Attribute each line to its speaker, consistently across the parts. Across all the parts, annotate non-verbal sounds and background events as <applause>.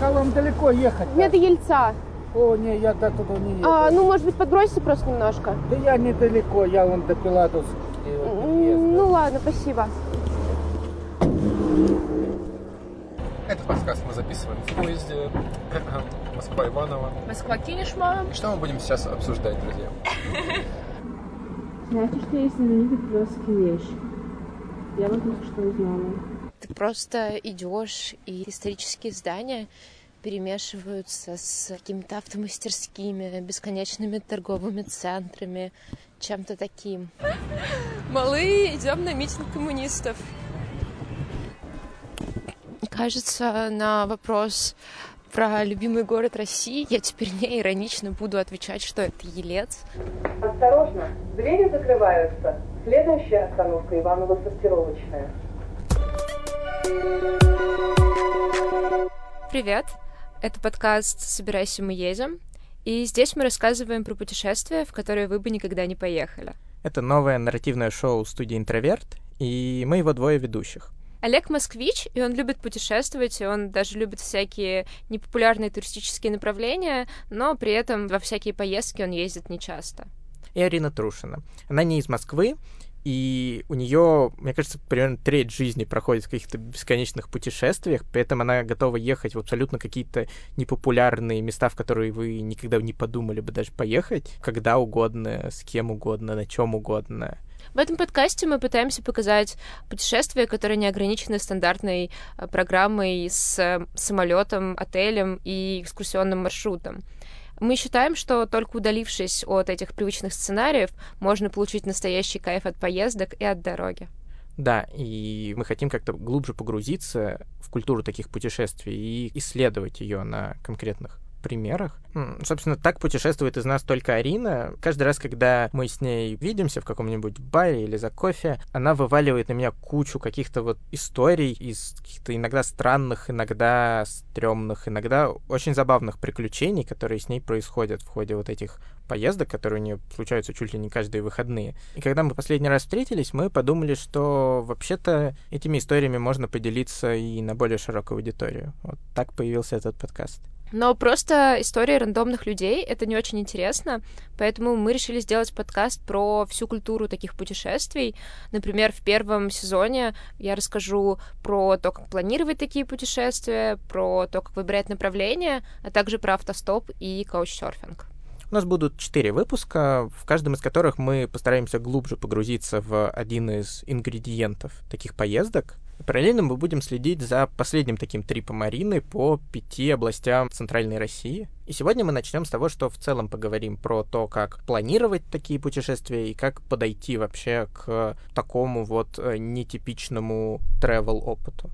Speaker 1: Как вам далеко ехать?
Speaker 2: Мне до Ельца.
Speaker 1: О, не, я до туда не еду.
Speaker 2: А, ну, может быть, подбросите просто немножко?
Speaker 1: Да я недалеко, я вон до
Speaker 2: М, Ну, ладно, спасибо.
Speaker 3: Этот подкаст мы записываем в поезде <clears throat> Москва-Иваново.
Speaker 4: Москва-Кинешма.
Speaker 3: Что мы будем сейчас обсуждать, друзья?
Speaker 5: Знаете, что есть знаменитая философская вещь? Я вот только что узнала.
Speaker 4: Ты просто идешь, и исторические здания перемешиваются с какими-то автомастерскими, бесконечными торговыми центрами, чем-то таким. Малы, идем на митинг коммунистов. Кажется, на вопрос про любимый город России я теперь не иронично буду отвечать, что это Елец.
Speaker 6: Осторожно, двери закрываются. Следующая остановка Иваново-сортировочная.
Speaker 4: Привет! Это подкаст «Собирайся, мы едем». И здесь мы рассказываем про путешествия, в которые вы бы никогда не поехали.
Speaker 7: Это новое нарративное шоу студии «Интроверт», и мы его двое ведущих.
Speaker 4: Олег москвич, и он любит путешествовать, и он даже любит всякие непопулярные туристические направления, но при этом во всякие поездки он ездит нечасто.
Speaker 7: И Арина Трушина. Она не из Москвы, и у нее, мне кажется, примерно треть жизни проходит в каких-то бесконечных путешествиях, поэтому она готова ехать в абсолютно какие-то непопулярные места, в которые вы никогда не подумали бы даже поехать, когда угодно, с кем угодно, на чем угодно.
Speaker 4: В этом подкасте мы пытаемся показать путешествия, которые не ограничены стандартной э, программой с э, самолетом, отелем и экскурсионным маршрутом. Мы считаем, что только удалившись от этих привычных сценариев, можно получить настоящий кайф от поездок и от дороги.
Speaker 7: Да, и мы хотим как-то глубже погрузиться в культуру таких путешествий и исследовать ее на конкретных примерах. Собственно, так путешествует из нас только Арина. Каждый раз, когда мы с ней видимся в каком-нибудь баре или за кофе, она вываливает на меня кучу каких-то вот историй из каких-то иногда странных, иногда стрёмных, иногда очень забавных приключений, которые с ней происходят в ходе вот этих поездок, которые у нее случаются чуть ли не каждые выходные. И когда мы последний раз встретились, мы подумали, что вообще-то этими историями можно поделиться и на более широкую аудиторию. Вот так появился этот подкаст.
Speaker 4: Но просто истории рандомных людей — это не очень интересно, поэтому мы решили сделать подкаст про всю культуру таких путешествий. Например, в первом сезоне я расскажу про то, как планировать такие путешествия, про то, как выбирать направление, а также про автостоп и каучсерфинг.
Speaker 7: У нас будут четыре выпуска, в каждом из которых мы постараемся глубже погрузиться в один из ингредиентов таких поездок. Параллельно мы будем следить за последним таким трипом Марины по пяти областям Центральной России. И сегодня мы начнем с того, что в целом поговорим про то, как планировать такие путешествия и как подойти вообще к такому вот э, нетипичному travel опыту.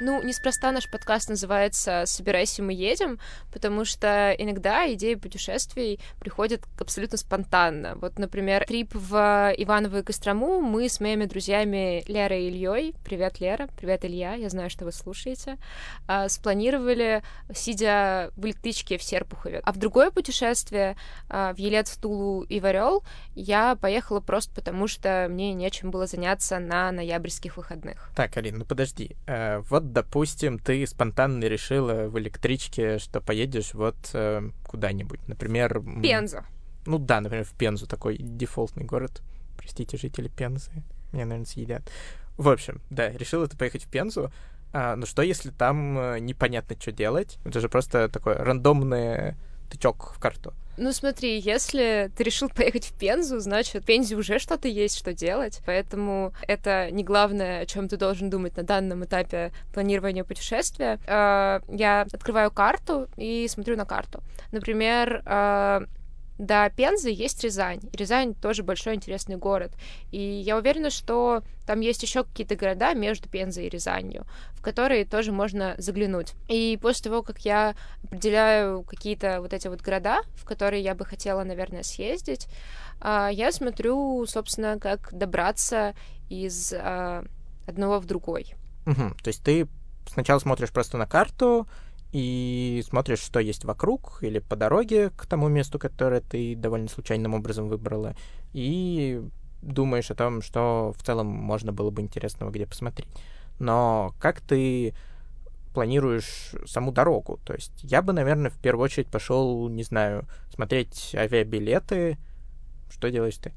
Speaker 4: Ну, неспроста наш подкаст называется «Собирайся, мы едем», потому что иногда идеи путешествий приходят абсолютно спонтанно. Вот, например, трип в Иваново и Кострому мы с моими друзьями Лерой и Ильей, привет, Лера, привет, Илья, я знаю, что вы слушаете, а, спланировали, сидя в электричке в Серпухове. А в другое путешествие а, в Елец, Тулу и Варел я поехала просто потому, что мне нечем было заняться на ноябрьских выходных.
Speaker 7: Так, Алина, ну подожди. Э, вот допустим, ты спонтанно решила в электричке, что поедешь вот э, куда-нибудь, например...
Speaker 4: Пенза.
Speaker 7: Ну да, например, в Пензу, такой дефолтный город. Простите, жители Пензы. Меня, наверное, съедят. В общем, да, решила ты поехать в Пензу. А, ну что, если там э, непонятно, что делать? Это же просто такой рандомный тычок в карту.
Speaker 4: Ну смотри, если ты решил поехать в Пензу, значит, в Пензе уже что-то есть, что делать. Поэтому это не главное, о чем ты должен думать на данном этапе планирования путешествия. А, я открываю карту и смотрю на карту. Например, а, до Пензы есть Рязань. Рязань тоже большой интересный город. И я уверена, что там есть еще какие-то города между Пензой и Рязанью, в которые тоже можно заглянуть. И после того, как я определяю какие-то вот эти вот города, в которые я бы хотела, наверное, съездить, а, я смотрю, собственно, как добраться из а, одного в другой.
Speaker 7: Угу. То есть ты сначала смотришь просто на карту и смотришь, что есть вокруг или по дороге к тому месту, которое ты довольно случайным образом выбрала, и думаешь о том, что в целом можно было бы интересного где посмотреть. Но как ты планируешь саму дорогу? То есть я бы, наверное, в первую очередь пошел, не знаю, смотреть авиабилеты. Что делаешь ты?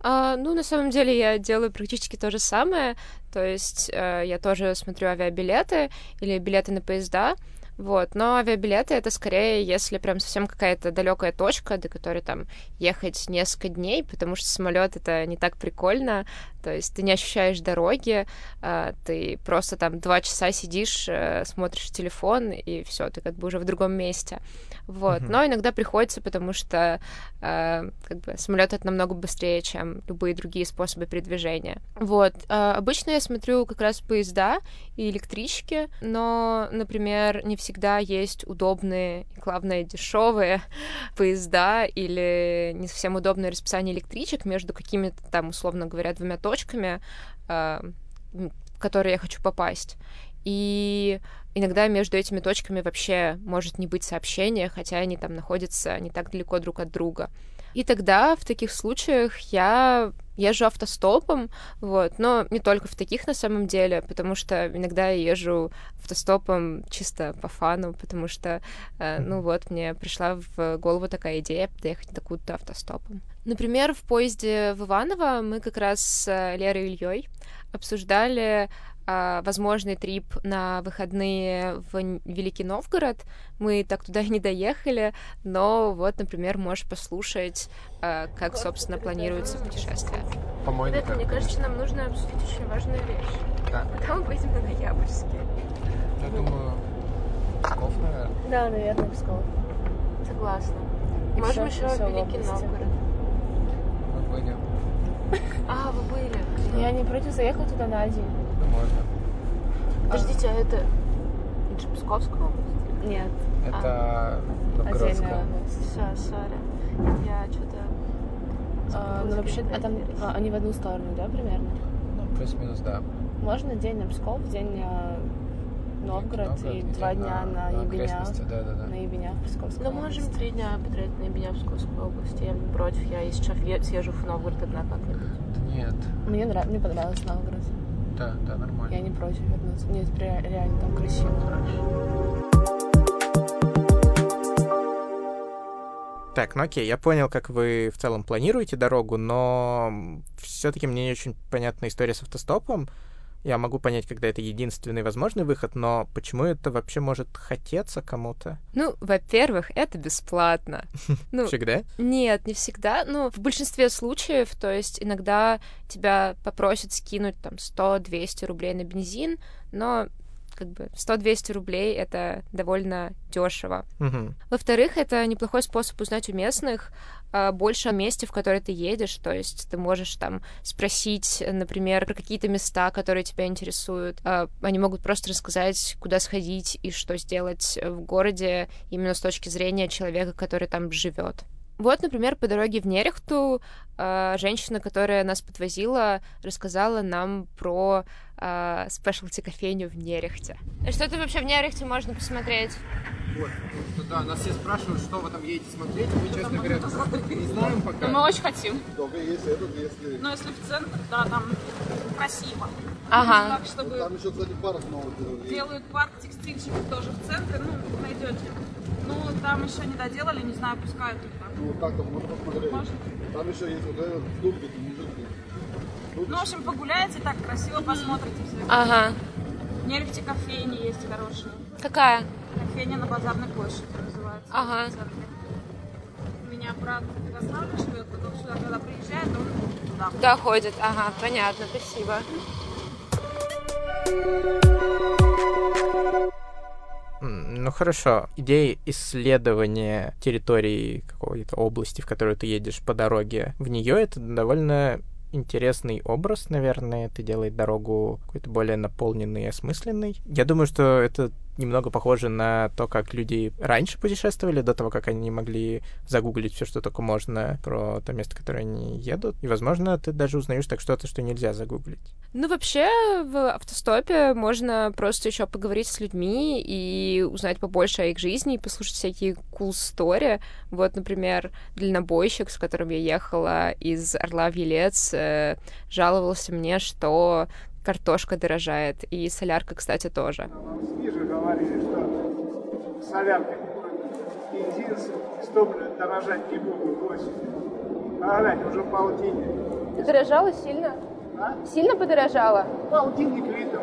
Speaker 4: А, ну, на самом деле я делаю практически то же самое. То есть э, я тоже смотрю авиабилеты или билеты на поезда. Вот, но авиабилеты это скорее, если прям совсем какая-то далекая точка, до которой там ехать несколько дней, потому что самолет это не так прикольно, то есть ты не ощущаешь дороги, а, ты просто там два часа сидишь, э, смотришь телефон и все, ты как бы уже в другом месте. Вот, mm-hmm. но иногда приходится, потому что э, как бы самолет это намного быстрее, чем любые другие способы передвижения. Вот, а, обычно я смотрю как раз поезда и электрички, но, например, не всегда есть удобные и, главное, дешевые <laughs> поезда или не совсем удобное расписание электричек между какими-то там, условно говоря, двумя точками, э, в которые я хочу попасть. И иногда между этими точками вообще может не быть сообщения, хотя они там находятся не так далеко друг от друга. И тогда в таких случаях я езжу автостопом, вот, но не только в таких на самом деле, потому что иногда я езжу автостопом чисто по фану, потому что, э, ну вот, мне пришла в голову такая идея доехать до куда-то автостопом. Например, в поезде в Иваново мы как раз с Лерой Ильей обсуждали а, возможный трип на выходные в Великий Новгород. Мы так туда и <laughs> не доехали, но вот, например, можешь послушать, а, как, собственно, планируется путешествие.
Speaker 3: По-моему,
Speaker 4: мне кажется, нам нужно обсудить очень важную вещь.
Speaker 3: Да. <laughs>
Speaker 4: Когда мы поедем на Ноябрьский?
Speaker 3: Я думаю, Псков, наверное.
Speaker 5: Да, наверное, Псков.
Speaker 4: Согласна.
Speaker 5: И
Speaker 4: Можем еще в Великий
Speaker 5: области.
Speaker 4: Новгород.
Speaker 3: Мы были. <laughs>
Speaker 4: А, вы были.
Speaker 5: Я не против заехать туда на день.
Speaker 3: Ну, можно.
Speaker 4: Подождите, а это... Это же Псковская область?
Speaker 5: Нет,
Speaker 3: Это
Speaker 5: отдельная
Speaker 3: Новгородская.
Speaker 5: область.
Speaker 4: Все, сори. Я что-то...
Speaker 5: А, ну, вообще, а там а, они в одну сторону, да, примерно?
Speaker 3: Ну, плюс-минус, да.
Speaker 5: Можно день на Псков, день на Новгород и два дня на,
Speaker 3: на
Speaker 5: Ебеня.
Speaker 3: да, да, да.
Speaker 5: На Ебеня в Псковской
Speaker 4: Ну, можем
Speaker 5: области.
Speaker 4: три дня потратить на Бенявскую область. Я не против. Я, если что, е- съезжу в Новгород одна как-нибудь.
Speaker 3: Да Нет.
Speaker 5: Мне, нрав... Мне понравился Новгород.
Speaker 3: Да, да, нормально.
Speaker 5: Я не против вернуться. Нет, ре- реально там красиво.
Speaker 7: Так, ну окей, я понял, как вы в целом планируете дорогу, но все-таки мне не очень понятна история с автостопом. Я могу понять, когда это единственный возможный выход, но почему это вообще может хотеться кому-то?
Speaker 4: Ну, во-первых, это бесплатно. <laughs> Ну,
Speaker 7: Всегда?
Speaker 4: Нет, не всегда. Ну, в большинстве случаев, то есть иногда тебя попросят скинуть там 100-200 рублей на бензин, но как бы 100-200 рублей — это довольно дешево.
Speaker 7: Мгм.
Speaker 4: Во-вторых, это неплохой способ узнать у местных а, больше о месте, в которое ты едешь. То есть ты можешь там спросить, например, про какие-то места, которые тебя интересуют. А, Они могут просто рассказать, куда сходить и что сделать в городе именно с точки зрения человека, который там живет. Вот, например, по дороге в Нерехту а, женщина, которая нас подвозила, рассказала нам про спешлти кофейню в Нерехте. Что это вообще в Нерехте можно посмотреть?
Speaker 3: Вот, да, нас все спрашивают, что вы там едете смотреть. Мы, честно говоря, не знаем пока.
Speaker 8: Мы очень хотим.
Speaker 9: Только если этот, если...
Speaker 8: Но если в центр, да, там красиво.
Speaker 4: Ага.
Speaker 8: Так, чтобы
Speaker 9: Там еще, кстати, парк новый
Speaker 8: делают парк текстильщиков тоже в центре, ну, найдете. Ну, там еще не доделали, не знаю, пускают их так.
Speaker 9: Ну, так там можно посмотреть.
Speaker 8: Можно.
Speaker 9: Там еще есть вот этот мужики.
Speaker 8: Ну, в общем, погуляете, так красиво посмотрите все.
Speaker 4: Ага.
Speaker 8: В Нерехте кофейни есть хорошие.
Speaker 4: Какая?
Speaker 8: Кофейня на Базарной площади называется.
Speaker 4: Ага.
Speaker 8: У меня брат в Ярославле живет, потом сюда, когда приезжает, он туда.
Speaker 4: Туда ходит. Ага, понятно, спасибо.
Speaker 7: Ну хорошо, идея исследования территории какой-то области, в которую ты едешь по дороге, в нее это довольно интересный образ, наверное, это делает дорогу какой-то более наполненной и осмысленной. Я думаю, что это немного похоже на то, как люди раньше путешествовали, до того, как они могли загуглить все, что только можно про то место, которое они едут. И, возможно, ты даже узнаешь так что-то, что нельзя загуглить.
Speaker 4: Ну, вообще, в автостопе можно просто еще поговорить с людьми и узнать побольше о их жизни, и послушать всякие cool story. Вот, например, дальнобойщик, с которым я ехала из Орла в Елец, э, жаловался мне, что картошка дорожает, и солярка, кстати, тоже.
Speaker 10: Ниже говорили, что солярка бензин с топливом дорожать не будут осенью. А глянь, уже полтинник.
Speaker 2: Дорожало сильно?
Speaker 10: А?
Speaker 2: Сильно подорожало?
Speaker 10: Полтинник литров.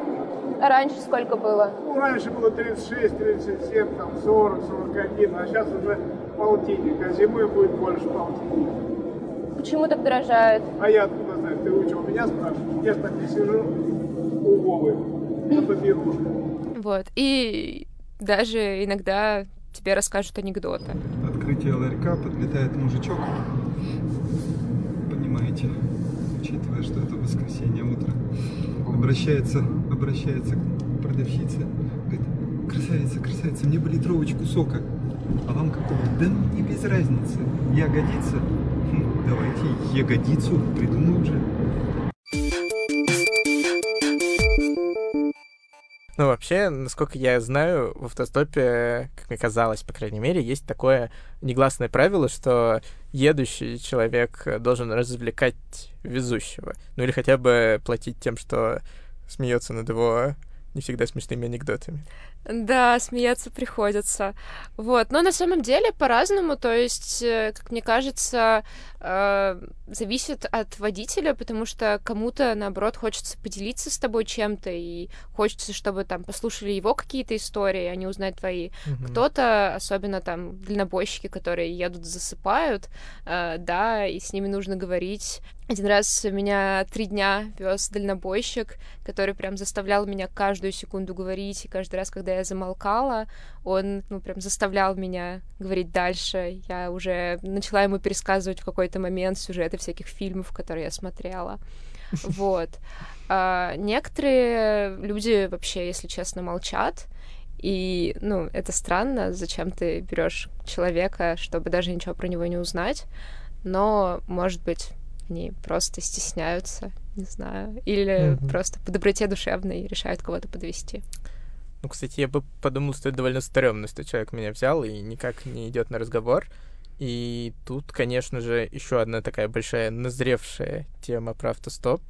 Speaker 2: А раньше сколько было?
Speaker 10: Ну, раньше было 36, 37, там 40, 41, а сейчас уже полтинник, а зимой будет больше полтинника.
Speaker 2: Почему так дорожает?
Speaker 10: А я откуда знаю? Ты учил меня спрашиваешь? Я ж так не сижу Вовы на побегушках.
Speaker 4: Вот. И даже иногда тебе расскажут анекдоты.
Speaker 11: Открытие ларька, подлетает мужичок. Понимаете, учитывая, что это воскресенье утро, обращается, обращается к продавщице, говорит, красавица, красавица, мне бы литровочку сока. А вам какого? Да мне без разницы. Ягодица? Хм, давайте ягодицу придумаю уже.
Speaker 7: Ну, вообще, насколько я знаю, в автостопе, как мне казалось, по крайней мере, есть такое негласное правило, что едущий человек должен развлекать везущего. Ну или хотя бы платить тем, что смеется над его не всегда смешными анекдотами.
Speaker 4: Да, смеяться приходится. Вот. Но на самом деле по-разному, то есть, э, как мне кажется, э, зависит от водителя, потому что кому-то, наоборот, хочется поделиться с тобой чем-то, и хочется, чтобы там послушали его какие-то истории, а не узнать твои.
Speaker 7: Мгм.
Speaker 4: Кто-то, особенно там дальнобойщики, которые едут, засыпают, э, да, и с ними нужно говорить. Один раз меня три дня вез дальнобойщик, который прям заставлял меня каждую секунду говорить, и каждый раз, когда я замолкала, он, ну, прям заставлял меня говорить дальше. Я уже начала ему пересказывать в какой-то момент сюжеты всяких фильмов, которые я смотрела. <laughs> Вот. А некоторые люди вообще, если честно, молчат. И, ну, это странно, зачем ты берешь человека, чтобы даже ничего про него не узнать. Но, может быть, они просто стесняются, не знаю. Или
Speaker 7: Мгм.
Speaker 4: просто по доброте душевной решают кого-то подвести.
Speaker 7: Ну, кстати, я бы подумал, что это довольно стрёмно, что человек меня взял и никак не идет на разговор. И тут, конечно же, еще одна такая большая назревшая тема про автостоп.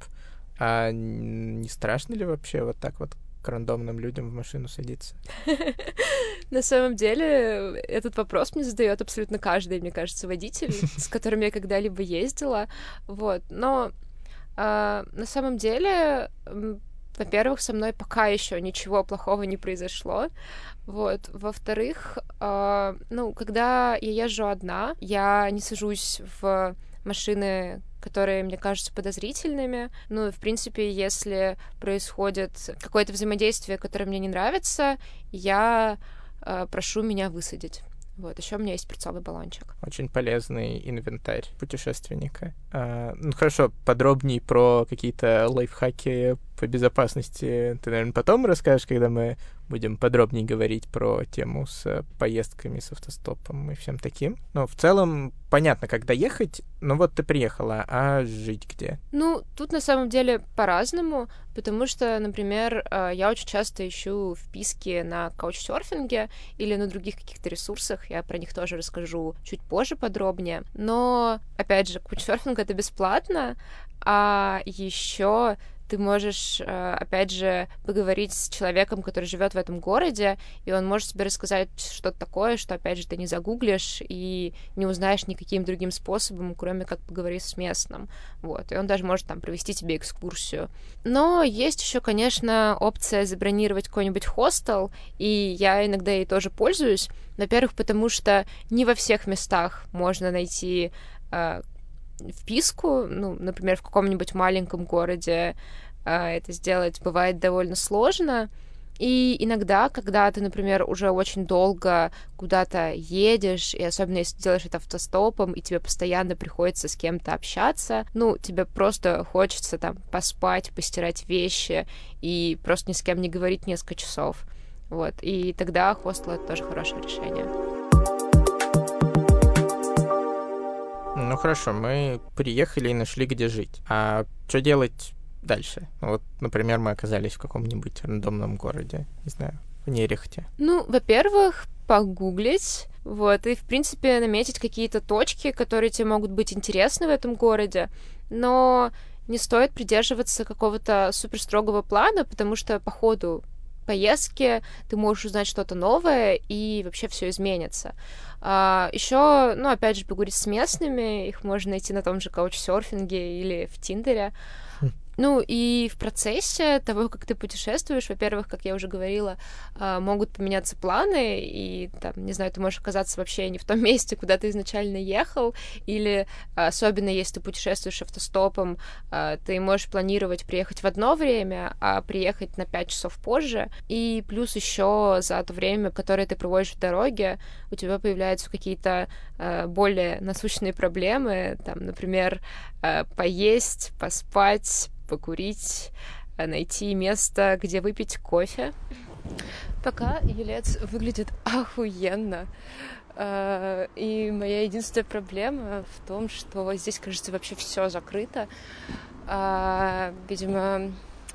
Speaker 7: А не страшно ли вообще вот так вот к рандомным людям в машину садиться? <laughs>
Speaker 4: На самом деле, этот вопрос мне задает абсолютно каждый, мне кажется, водитель, <laughs> с которым я когда-либо ездила. Вот. Но а, на самом деле, во-первых, со мной пока еще ничего плохого не произошло. Вот. Во-вторых, а, ну, когда я езжу одна, я не сажусь в машины, которые мне кажутся подозрительными. Ну, в принципе, если происходит какое-то взаимодействие, которое мне не нравится, я э, прошу меня высадить. Вот, еще у меня есть перцовый баллончик.
Speaker 7: Очень полезный инвентарь путешественника. А, ну хорошо, подробнее про какие-то лайфхаки по безопасности ты, наверное, потом расскажешь, когда мы будем подробнее говорить про тему с э, поездками с автостопом и всем таким. Но в целом понятно, как доехать, но вот ты приехала, а жить где?
Speaker 4: Ну, тут на самом деле по-разному, потому что, например, э, я очень часто ищу вписки на каучсерфинге или на других каких-то ресурсах, я про них тоже расскажу чуть позже подробнее. Но, опять же, каучсерфинг — это бесплатно, а еще ты можешь, э, опять же, поговорить с человеком, который живет в этом городе, и он может тебе рассказать что-то такое, что, опять же, ты не загуглишь и не узнаешь никаким другим способом, кроме как поговорить с местным. Вот. И он даже может там провести тебе экскурсию. Но есть еще, конечно, опция забронировать какой-нибудь хостел, и я иногда ей тоже пользуюсь. Во-первых, потому что не во всех местах можно найти э, вписку, ну, например, в каком-нибудь маленьком городе а, это сделать бывает довольно сложно. И иногда, когда ты, например, уже очень долго куда-то едешь, и особенно если делаешь это автостопом, и тебе постоянно приходится с кем-то общаться, ну, тебе просто хочется там поспать, постирать вещи и просто ни с кем не говорить несколько часов. Вот, и тогда хостел — это тоже хорошее решение.
Speaker 7: Ну хорошо, мы приехали и нашли, где жить. А что делать дальше? Вот, например, мы оказались в каком-нибудь рандомном городе, не знаю, в Нерехте.
Speaker 4: Ну, во-первых, погуглить, вот, и, в принципе, наметить какие-то точки, которые тебе могут быть интересны в этом городе, но не стоит придерживаться какого-то супер строгого плана, потому что по ходу поездки ты можешь узнать что-то новое, и вообще все изменится. А, еще, ну, опять же, поговорить с местными, их можно найти на том же каучсерфинге или в Тиндере. Ну и в процессе того, как ты путешествуешь, во-первых, как я уже говорила, а, могут поменяться планы, и там, не знаю, ты можешь оказаться вообще не в том <laughs> месте, куда ты изначально ехал, или особенно если ты путешествуешь автостопом, а, ты можешь планировать приехать в одно время, а приехать на 5 часов позже, и плюс еще за то время, которое ты проводишь в дороге, у тебя появляются какие-то а, более насущные проблемы, там, например, поесть, поспать, покурить, э, найти место, где выпить кофе. Пока Елец выглядит <laughs> охуенно. Э, и моя единственная проблема в том, что здесь, кажется, вообще все закрыто. Э, видимо,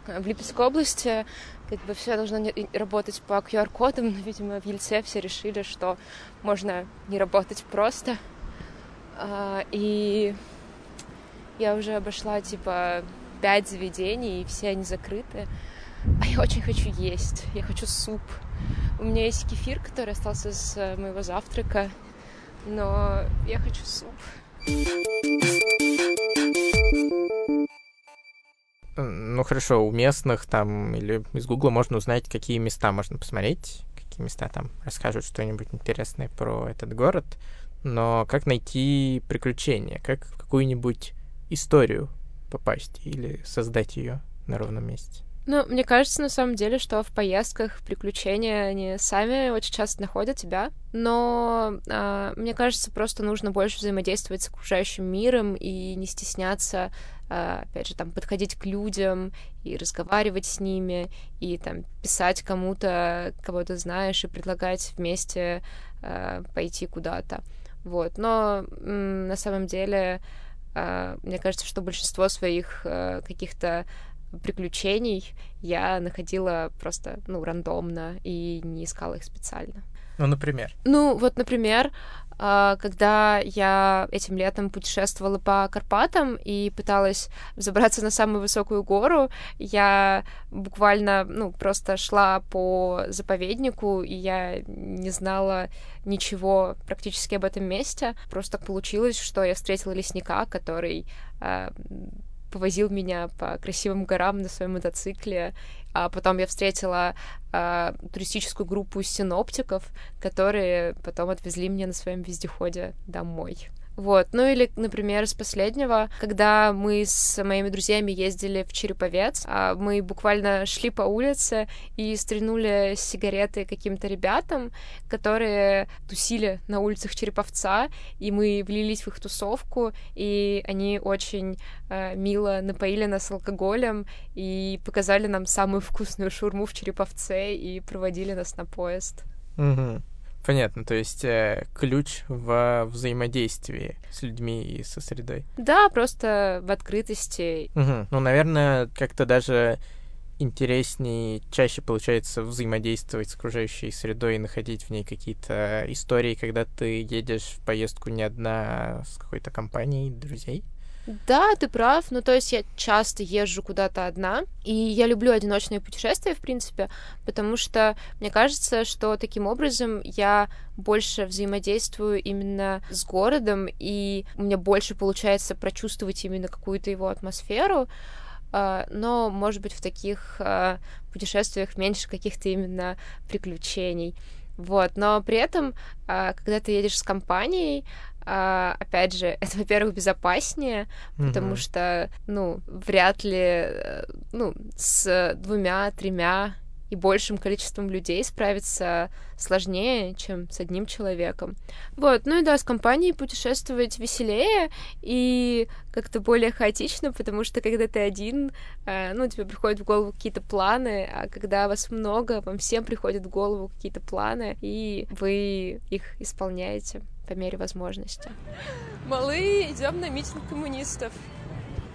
Speaker 4: в Липецкой области как бы все должно работать по QR-кодам, но, видимо, в Ельце все решили, что можно не работать просто. И я уже обошла, типа, пять заведений, и все они закрыты. А я очень хочу есть. Я хочу суп. У меня есть кефир, который остался с э, моего завтрака, но я хочу суп.
Speaker 7: Ну хорошо, у местных там или из Гугла можно узнать, какие места можно посмотреть, какие места там расскажут что-нибудь интересное про этот город. Но как найти приключения, как какую-нибудь историю попасть или создать ее на ровном месте.
Speaker 4: Ну, мне кажется, на самом деле, что в поездках приключения они сами очень часто находят тебя, но э, мне кажется, просто нужно больше взаимодействовать с окружающим миром и не стесняться, э, опять же, там подходить к людям и разговаривать с ними и там писать кому-то, кого ты знаешь, и предлагать вместе э, пойти куда-то. Вот, но м, на самом деле мне кажется, что большинство своих э, каких-то приключений я находила просто, ну, рандомно и не искала их специально.
Speaker 7: Ну, например?
Speaker 4: Ну, вот, например, а, когда я этим летом путешествовала по Карпатам и пыталась забраться на самую высокую гору, я буквально, ну, просто шла по заповеднику, и я не знала ничего практически об этом месте. Просто так получилось, что я встретила лесника, который а, повозил меня по красивым горам на своем мотоцикле, а потом я встретила э, туристическую группу синоптиков, которые потом отвезли меня на своем вездеходе домой. Вот. Ну или, например, с последнего, когда мы с моими друзьями ездили в Череповец, а мы буквально шли по улице и стрянули сигареты каким-то ребятам, которые тусили на улицах Череповца, и мы влились в их тусовку, и они очень э, мило напоили нас алкоголем и показали нам самую <laughs> вкусную шурму в Череповце и проводили нас на поезд.
Speaker 7: Угу. Понятно, то есть э, ключ в взаимодействии с людьми и со средой.
Speaker 4: Да, просто в открытости.
Speaker 7: Угу. Ну, наверное, как-то даже интереснее, чаще получается взаимодействовать с окружающей средой и находить в ней какие-то истории, когда ты едешь в поездку не одна, а с какой-то компанией друзей.
Speaker 4: Да, ты прав. Ну, то есть я часто езжу куда-то одна, и я люблю одиночные путешествия, в принципе, потому что мне кажется, что таким образом я больше взаимодействую именно с городом, и у меня больше получается прочувствовать именно какую-то его атмосферу, а, но, может быть, в таких а, путешествиях меньше каких-то именно приключений. Вот, но при этом, а, когда ты едешь с компанией, а, опять же, <laughs> это, во-первых, безопаснее, mm-hmm. потому что, ну, вряд ли, э, ну, с двумя-тремя и большим количеством людей справиться сложнее, чем с одним человеком. Вот, ну и да, с компанией путешествовать веселее и как-то более хаотично, потому что когда ты один, э, ну, тебе приходят в голову какие-то планы, а когда вас много, вам всем приходят в голову какие-то планы, и вы их исполняете по мере возможности. Малы, идем на митинг коммунистов.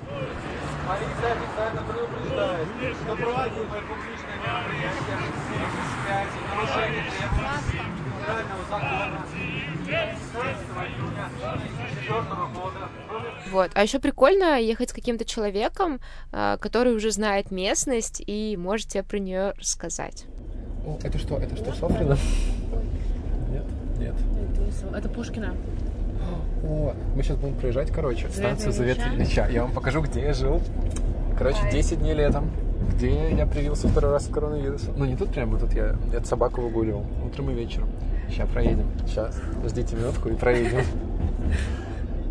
Speaker 3: Полиция официально предупреждает, что проводимое публичное мероприятие 75 нарушение требований федерального закона 16 июня 2004 года.
Speaker 4: Вот. А еще прикольно ехать с каким-то человеком, а, который уже знает местность и может тебе про нее рассказать.
Speaker 12: О, это что? Это что, Софрина? Нет? Нет.
Speaker 5: Это Пушкина.
Speaker 12: О, мы сейчас будем проезжать, короче, станцию Завет Ильича. Я вам покажу, где я жил. Короче, 10 дней летом, где я привился второй раз коронавирусом. Ну, не тут прямо, тут я, я собаку выгуливал утром и вечером. Сейчас проедем. Сейчас. Ждите минутку и проедем. <laughs>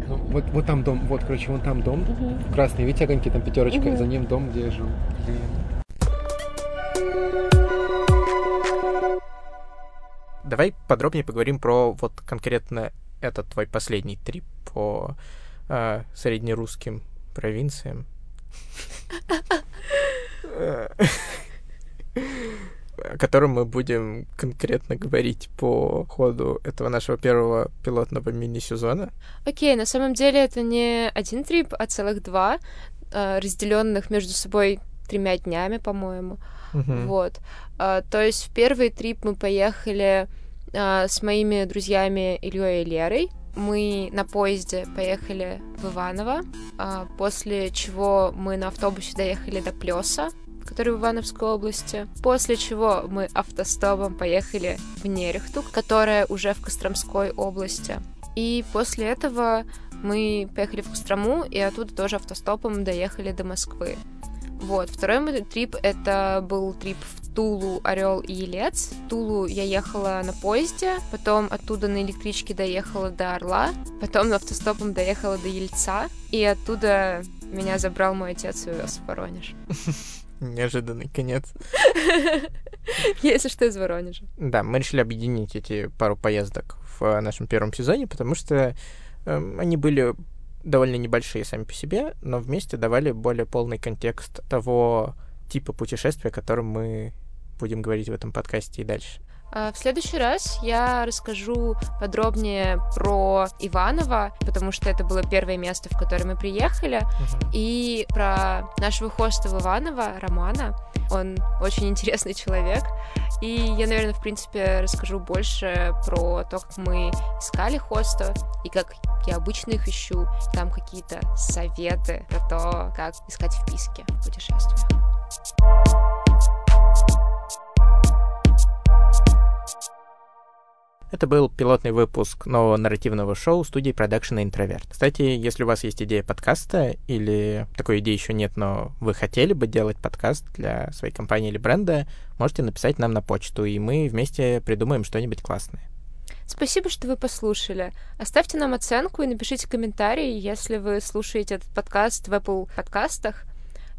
Speaker 12: Ну, вот, вот там дом, вот, короче, вон там дом. Красный, видите огоньки, там пятерочка, за ним дом, где я жил. Блин.
Speaker 7: Давай подробнее поговорим про вот конкретно этот твой последний трип по э, среднерусским провинциям. Э, О котором мы будем конкретно говорить по ходу этого нашего первого пилотного мини-сезона.
Speaker 4: Окей, на самом деле это не один трип, а целых два, э, разделенных между собой тремя днями, по-моему.
Speaker 7: Мгм.
Speaker 4: Вот. А, То есть в первый трип мы поехали а, с моими друзьями Ильей и Лерой. Мы на поезде поехали в Иваново, а, после чего мы на автобусе доехали до Плеса, который в Ивановской области, после чего мы автостопом поехали в Нерехту, которая уже в Костромской области. И после этого мы поехали в Кострому, и оттуда тоже автостопом доехали до Москвы. Вот, второй мой трип — это был трип в Тулу, Орел и Елец. В Тулу я ехала на поезде, потом оттуда на электричке доехала до Орла, потом на автостопом доехала до Ельца, и оттуда меня забрал мой отец и увез в Воронеж. <laughs>
Speaker 7: Неожиданный конец. <laughs>
Speaker 4: Если что, из Воронежа.
Speaker 7: Да, мы решили объединить эти пару поездок в нашем первом сезоне, потому что эм, они были довольно небольшие сами по себе, но вместе давали более полный контекст того типа путешествия, о котором мы будем говорить в этом подкасте и дальше.
Speaker 4: А В следующий раз я расскажу подробнее про Иваново, потому что это было первое место, в которое мы приехали, и про нашего хоста в Иваново, Романа. Он очень интересный человек. И я, наверное, в принципе, расскажу больше про то, как мы искали хоста, и как я обычно их ищу. Там какие-то советы про то, как искать вписки в путешествиях.
Speaker 7: Это был пилотный выпуск нового нарративного шоу студии Production Интроверт. Кстати, если у вас есть идея подкаста или такой идеи еще нет, но вы хотели бы делать подкаст для своей компании или бренда, можете написать нам на почту, и мы вместе придумаем что-нибудь классное.
Speaker 4: Спасибо, что вы послушали. Оставьте нам оценку и напишите комментарий, если вы слушаете этот подкаст в Apple подкастах.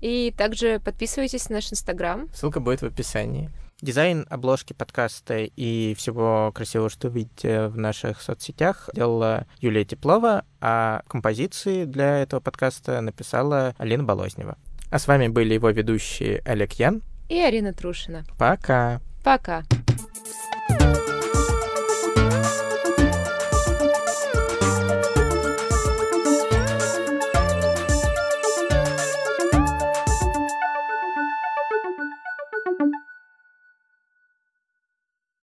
Speaker 4: И также подписывайтесь на наш Инстаграм.
Speaker 7: Ссылка будет в описании. Дизайн обложки подкаста и всего красивого, что вы видите в наших соцсетях, делала Юлия Теплова, а композиции для этого подкаста написала Алина Болознева. А с вами были его ведущие Олег Ян.
Speaker 4: И Арина Трушина.
Speaker 7: Пока!
Speaker 4: Пока.
Speaker 13: thank you